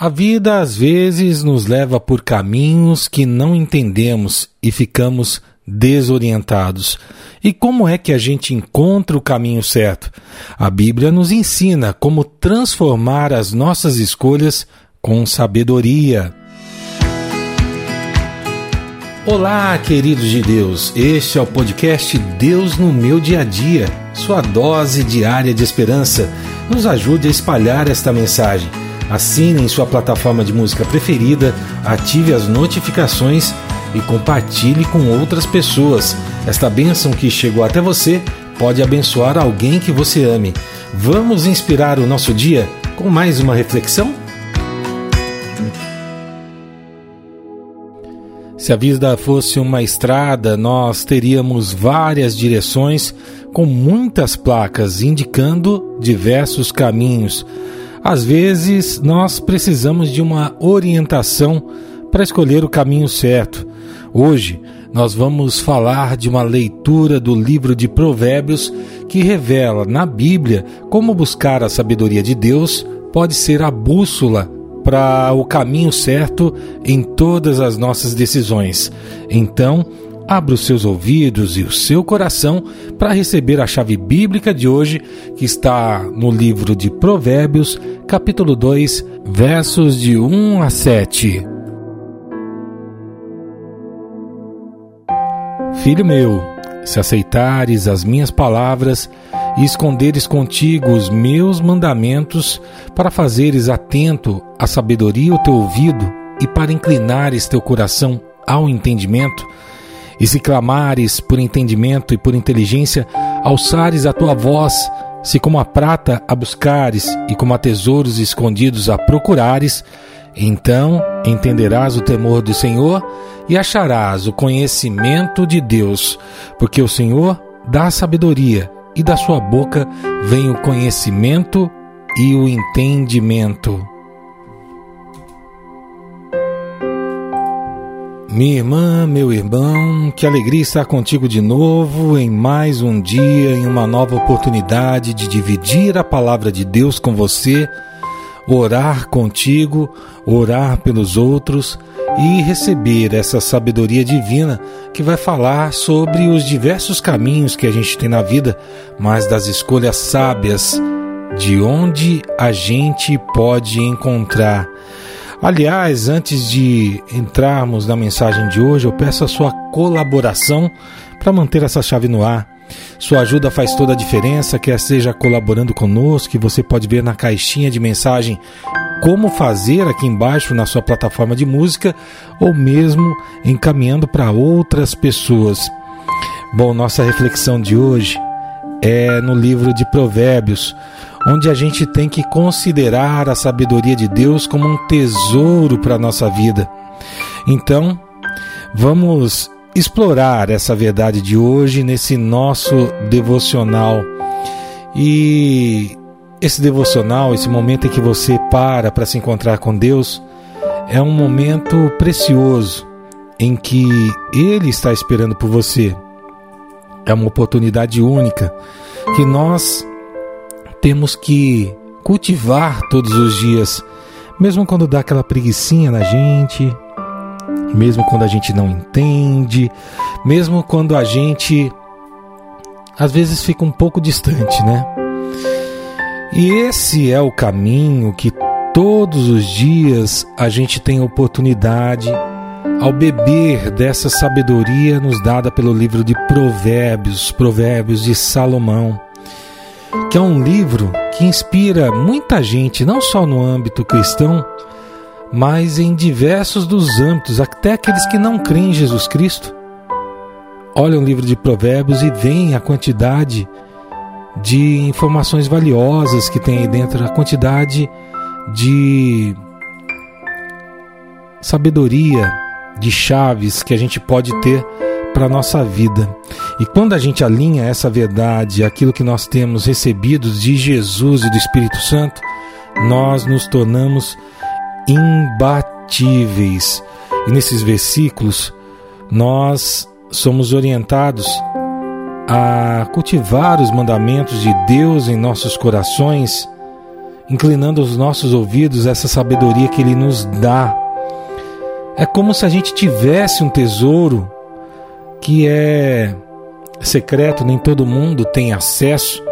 A vida às vezes nos leva por caminhos que não entendemos e ficamos desorientados. E como é que a gente encontra o caminho certo? A Bíblia nos ensina como transformar as nossas escolhas com sabedoria. Olá, queridos de Deus. Este é o podcast Deus no meu dia a dia, sua dose diária de esperança. Nos ajude a espalhar esta mensagem. Assine em sua plataforma de música preferida, ative as notificações e compartilhe com outras pessoas. Esta bênção que chegou até você pode abençoar alguém que você ame. Vamos inspirar o nosso dia com mais uma reflexão? Se a vida fosse uma estrada, nós teríamos várias direções com muitas placas indicando diversos caminhos. Às vezes, nós precisamos de uma orientação para escolher o caminho certo. Hoje, nós vamos falar de uma leitura do livro de Provérbios que revela na Bíblia como buscar a sabedoria de Deus pode ser a bússola para o caminho certo em todas as nossas decisões. Então, abra os seus ouvidos e o seu coração para receber a chave bíblica de hoje, que está no livro de Provérbios, capítulo 2, versos de 1 a 7. Filho meu, se aceitares as minhas palavras e esconderes contigo os meus mandamentos, para fazeres atento à sabedoria o teu ouvido e para inclinares teu coração ao entendimento, e se clamares por entendimento e por inteligência, alçares a tua voz, se como a prata a buscares e como a tesouros escondidos a procurares, então entenderás o temor do Senhor e acharás o conhecimento de Deus, porque o Senhor dá sabedoria e da sua boca vem o conhecimento e o entendimento. Minha irmã, meu irmão, que alegria estar contigo de novo em mais um dia, em uma nova oportunidade de dividir a palavra de Deus com você, orar contigo, orar pelos outros e receber essa sabedoria divina que vai falar sobre os diversos caminhos que a gente tem na vida, mas das escolhas sábias de onde a gente pode encontrar Aliás, antes de entrarmos na mensagem de hoje, eu peço a sua colaboração para manter essa chave no ar. Sua ajuda faz toda a diferença, quer seja colaborando conosco, que você pode ver na caixinha de mensagem como fazer aqui embaixo na sua plataforma de música, ou mesmo encaminhando para outras pessoas. Bom, nossa reflexão de hoje é no livro de Provérbios, onde a gente tem que considerar a sabedoria de Deus como um tesouro para a nossa vida. Então, vamos explorar essa verdade de hoje nesse nosso devocional. E esse devocional, esse momento em que você para para se encontrar com Deus, é um momento precioso em que Ele está esperando por você. É uma oportunidade única que nós temos que cultivar todos os dias, mesmo quando dá aquela preguiçinha na gente, mesmo quando a gente não entende, mesmo quando a gente às vezes fica um pouco distante, né? E esse é o caminho que todos os dias a gente tem oportunidade ao beber dessa sabedoria nos dada pelo livro de Provérbios, Provérbios de Salomão que é um livro que inspira muita gente, não só no âmbito cristão, mas em diversos dos âmbitos, até aqueles que não creem em Jesus Cristo. Olham o livro de Provérbios e veem a quantidade de informações valiosas que tem aí dentro, a quantidade de sabedoria, de chaves que a gente pode ter para a nossa vida. E quando a gente alinha essa verdade, aquilo que nós temos recebido de Jesus e do Espírito Santo, nós nos tornamos imbatíveis. E nesses versículos, nós somos orientados a cultivar os mandamentos de Deus em nossos corações inclinando os nossos ouvidos a essa sabedoria que Ele nos dá. É como se a gente tivesse um tesouro que é secreto, nem todo mundo tem acesso,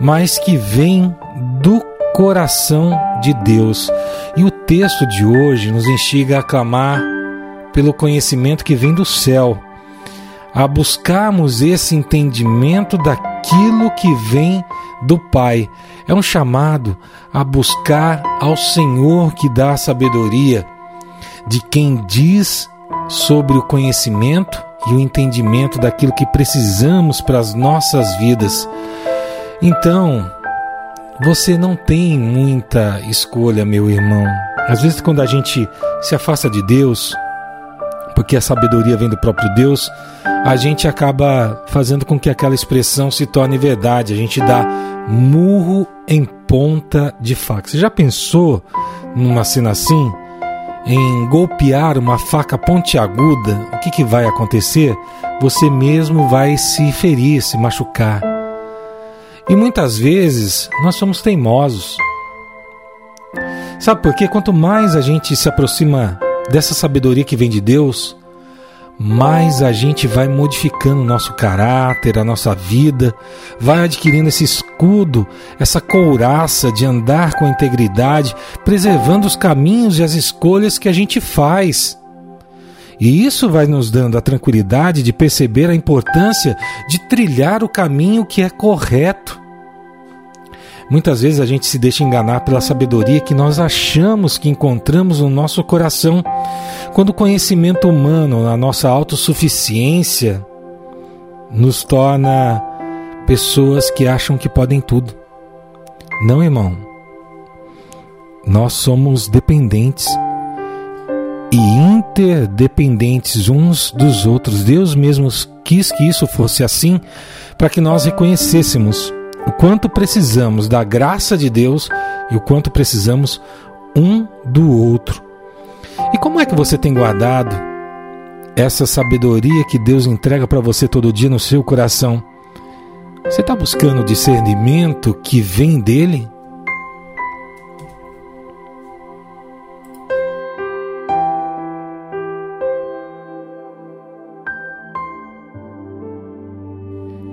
mas que vem do coração de Deus. E o texto de hoje nos instiga a clamar pelo conhecimento que vem do céu, a buscarmos esse entendimento daquilo que vem do Pai. É um chamado a buscar ao Senhor que dá a sabedoria, de quem diz sobre o conhecimento e o entendimento daquilo que precisamos para as nossas vidas. Então, você não tem muita escolha, meu irmão. Às vezes, quando a gente se afasta de Deus, porque a sabedoria vem do próprio Deus, a gente acaba fazendo com que aquela expressão se torne verdade. A gente dá murro em ponta de faca. Você já pensou numa cena assim? Em golpear uma faca pontiaguda, o que, que vai acontecer? Você mesmo vai se ferir, se machucar. E muitas vezes nós somos teimosos. Sabe por quê? Quanto mais a gente se aproxima dessa sabedoria que vem de Deus, mais a gente vai modificando o nosso caráter, a nossa vida, vai adquirindo esse escudo, essa couraça de andar com integridade, preservando os caminhos e as escolhas que a gente faz. E isso vai nos dando a tranquilidade de perceber a importância de trilhar o caminho que é correto. Muitas vezes a gente se deixa enganar pela sabedoria que nós achamos que encontramos no nosso coração, quando o conhecimento humano, a nossa autossuficiência, nos torna pessoas que acham que podem tudo. Não, irmão. Nós somos dependentes e interdependentes uns dos outros. Deus mesmo quis que isso fosse assim para que nós reconhecêssemos o quanto precisamos da graça de Deus e o quanto precisamos um do outro. E como é que você tem guardado essa sabedoria que Deus entrega para você todo dia no seu coração? Você está buscando o discernimento que vem dele?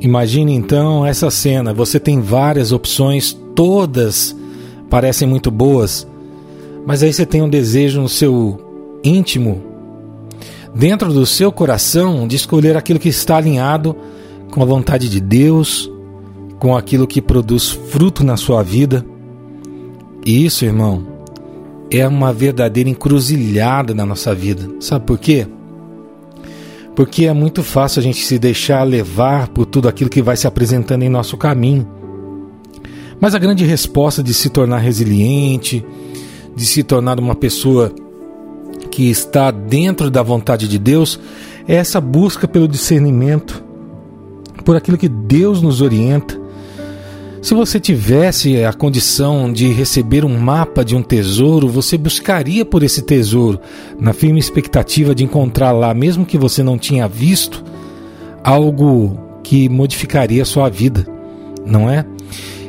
Imagine então essa cena: você tem várias opções, todas parecem muito boas, mas aí você tem um desejo no seu íntimo, dentro do seu coração, de escolher aquilo que está alinhado com a vontade de Deus, com aquilo que produz fruto na sua vida. E isso, irmão, é uma verdadeira encruzilhada na nossa vida. Sabe por quê? Porque é muito fácil a gente se deixar levar por tudo aquilo que vai se apresentando em nosso caminho. Mas a grande resposta de se tornar resiliente, de se tornar uma pessoa que está dentro da vontade de Deus, é essa busca pelo discernimento, por aquilo que Deus nos orienta, se você tivesse a condição de receber um mapa de um tesouro, você buscaria por esse tesouro, na firme expectativa de encontrar lá, mesmo que você não tinha visto, algo que modificaria a sua vida, não é?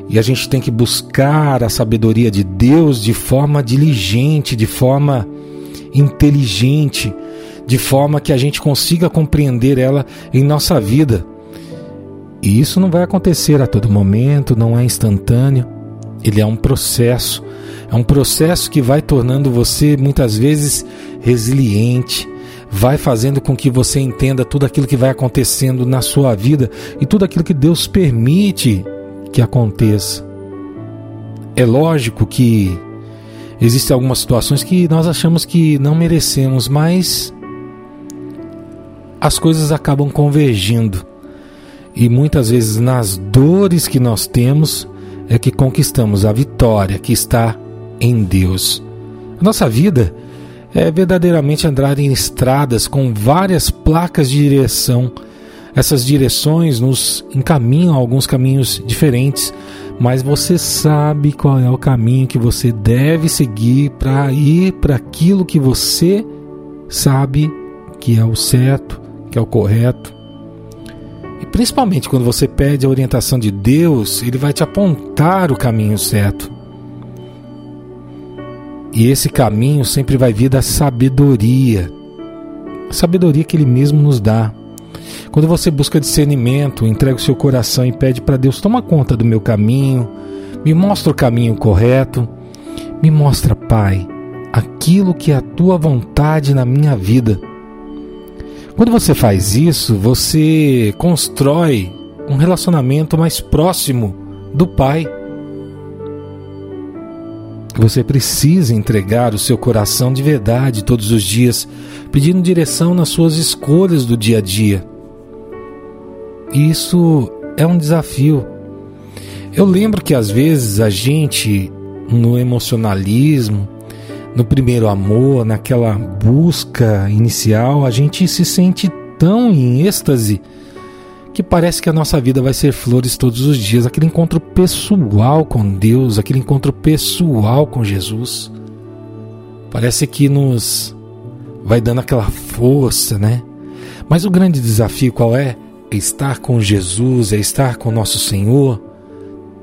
E a gente tem que buscar a sabedoria de Deus de forma diligente, de forma inteligente, de forma que a gente consiga compreender ela em nossa vida. E isso não vai acontecer a todo momento, não é instantâneo. Ele é um processo. É um processo que vai tornando você muitas vezes resiliente, vai fazendo com que você entenda tudo aquilo que vai acontecendo na sua vida e tudo aquilo que Deus permite que aconteça. É lógico que existem algumas situações que nós achamos que não merecemos, mas as coisas acabam convergindo e muitas vezes nas dores que nós temos é que conquistamos a vitória que está em Deus. A nossa vida é verdadeiramente andar em estradas com várias placas de direção. Essas direções nos encaminham a alguns caminhos diferentes, mas você sabe qual é o caminho que você deve seguir para ir para aquilo que você sabe que é o certo, que é o correto. E principalmente quando você pede a orientação de Deus, ele vai te apontar o caminho certo. E esse caminho sempre vai vir da sabedoria. A sabedoria que Ele mesmo nos dá. Quando você busca discernimento, entrega o seu coração e pede para Deus: toma conta do meu caminho, me mostra o caminho correto, me mostra, Pai, aquilo que é a tua vontade na minha vida. Quando você faz isso, você constrói um relacionamento mais próximo do Pai. Você precisa entregar o seu coração de verdade todos os dias, pedindo direção nas suas escolhas do dia a dia. Isso é um desafio. Eu lembro que às vezes a gente, no emocionalismo, no primeiro amor, naquela busca inicial, a gente se sente tão em êxtase que parece que a nossa vida vai ser flores todos os dias, aquele encontro pessoal com Deus, aquele encontro pessoal com Jesus. Parece que nos vai dando aquela força, né? Mas o grande desafio qual é? É estar com Jesus, é estar com nosso Senhor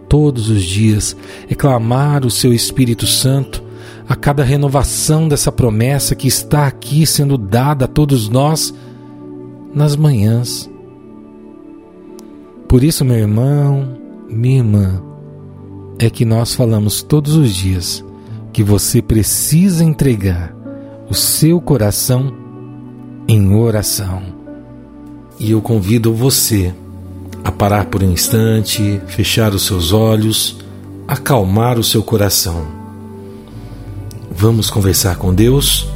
todos os dias, é clamar o seu Espírito Santo a cada renovação dessa promessa que está aqui sendo dada a todos nós nas manhãs. Por isso, meu irmão, minha irmã, é que nós falamos todos os dias que você precisa entregar o seu coração em oração. E eu convido você a parar por um instante, fechar os seus olhos, acalmar o seu coração. Vamos conversar com Deus?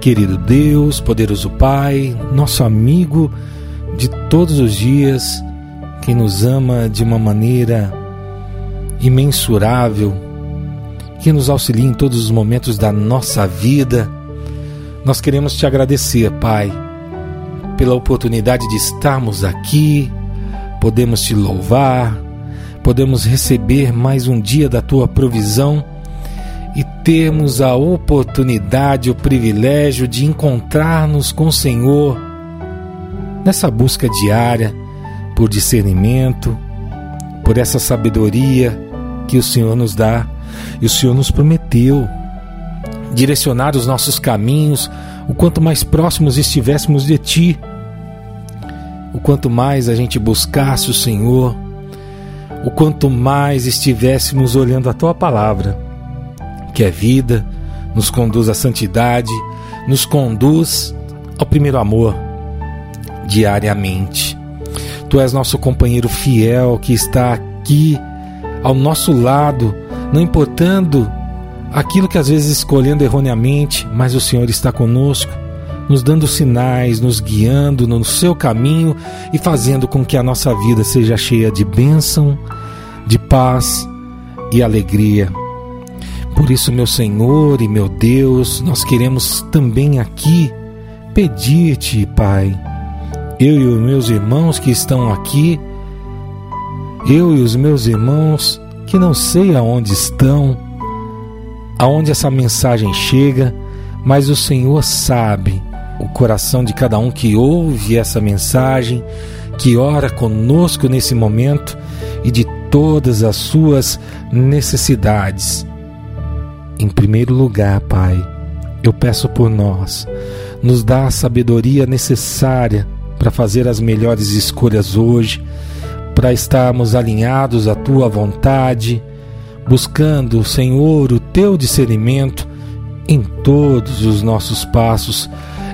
Querido Deus, poderoso Pai, nosso amigo de todos os dias, que nos ama de uma maneira imensurável, que nos auxilia em todos os momentos da nossa vida, nós queremos te agradecer, Pai, pela oportunidade de estarmos aqui, podemos te louvar, podemos receber mais um dia da tua provisão e termos a oportunidade, o privilégio de encontrar-nos com o Senhor nessa busca diária por discernimento, por essa sabedoria que o Senhor nos dá e o Senhor nos prometeu direcionar os nossos caminhos, o quanto mais próximos estivéssemos de Ti, o quanto mais a gente buscasse o Senhor, o quanto mais estivéssemos olhando a Tua palavra que é vida, nos conduz à santidade, nos conduz ao primeiro amor diariamente. Tu és nosso companheiro fiel que está aqui ao nosso lado, não importando aquilo que às vezes escolhendo erroneamente, mas o Senhor está conosco, nos dando sinais, nos guiando no seu caminho e fazendo com que a nossa vida seja cheia de bênção, de paz e alegria. Por isso, meu Senhor e meu Deus, nós queremos também aqui pedir-te, Pai, eu e os meus irmãos que estão aqui, eu e os meus irmãos que não sei aonde estão, aonde essa mensagem chega, mas o Senhor sabe o coração de cada um que ouve essa mensagem, que ora conosco nesse momento e de todas as suas necessidades. Em primeiro lugar, Pai, eu peço por nós, nos dá a sabedoria necessária para fazer as melhores escolhas hoje, para estarmos alinhados à tua vontade, buscando, Senhor, o teu discernimento em todos os nossos passos,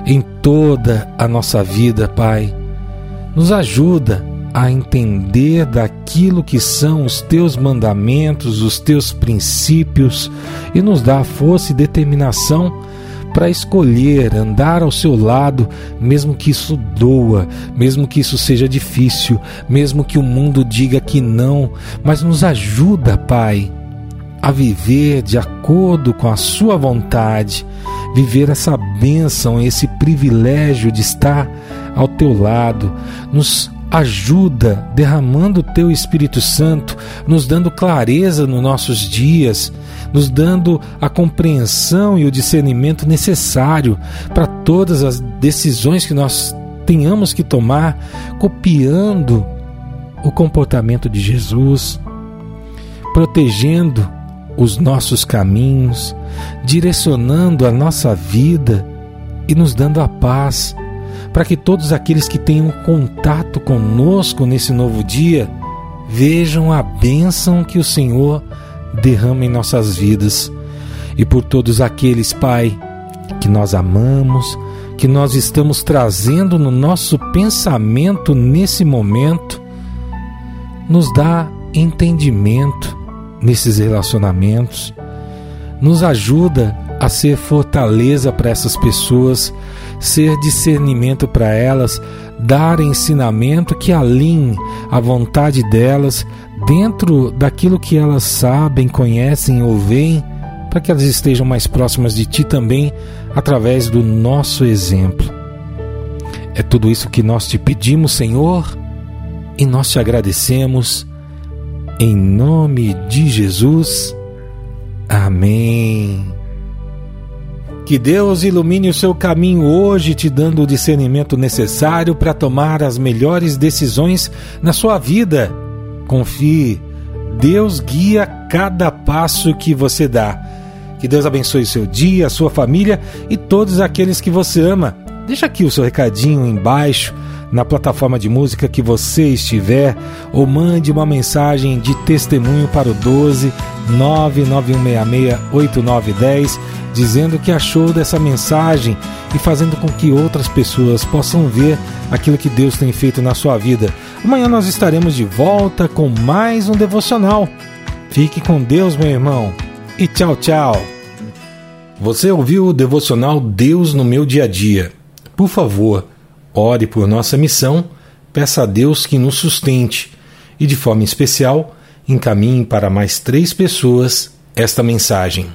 em toda a nossa vida, Pai. Nos ajuda a entender daquilo que são os teus mandamentos, os teus princípios e nos dá força e determinação para escolher andar ao seu lado, mesmo que isso doa, mesmo que isso seja difícil, mesmo que o mundo diga que não, mas nos ajuda, Pai, a viver de acordo com a Sua vontade, viver essa bênção, esse privilégio de estar ao teu lado, nos ajuda derramando o teu Espírito Santo, nos dando clareza nos nossos dias, nos dando a compreensão e o discernimento necessário para todas as decisões que nós tenhamos que tomar, copiando o comportamento de Jesus, protegendo os nossos caminhos, direcionando a nossa vida e nos dando a paz, para que todos aqueles que tenham contato conosco nesse novo dia vejam a bênção que o Senhor derrama em nossas vidas. E por todos aqueles, Pai, que nós amamos, que nós estamos trazendo no nosso pensamento nesse momento, nos dá entendimento nesses relacionamentos, nos ajuda a ser fortaleza para essas pessoas, ser discernimento para elas, dar ensinamento que alinhe a vontade delas dentro daquilo que elas sabem, conhecem ou veem, para que elas estejam mais próximas de Ti também, através do nosso exemplo. É tudo isso que nós te pedimos, Senhor, e nós te agradecemos. Em nome de Jesus. Amém. Que Deus ilumine o seu caminho hoje, te dando o discernimento necessário para tomar as melhores decisões na sua vida. Confie, Deus guia cada passo que você dá. Que Deus abençoe o seu dia, a sua família e todos aqueles que você ama. Deixa aqui o seu recadinho embaixo na plataforma de música que você estiver ou mande uma mensagem de testemunho para o 12 991668910 dizendo que achou dessa mensagem e fazendo com que outras pessoas possam ver aquilo que Deus tem feito na sua vida. Amanhã nós estaremos de volta com mais um devocional. Fique com Deus, meu irmão, e tchau, tchau. Você ouviu o devocional Deus no meu dia a dia? Por favor, ore por nossa missão, peça a Deus que nos sustente e, de forma especial, encaminhe para mais três pessoas esta mensagem.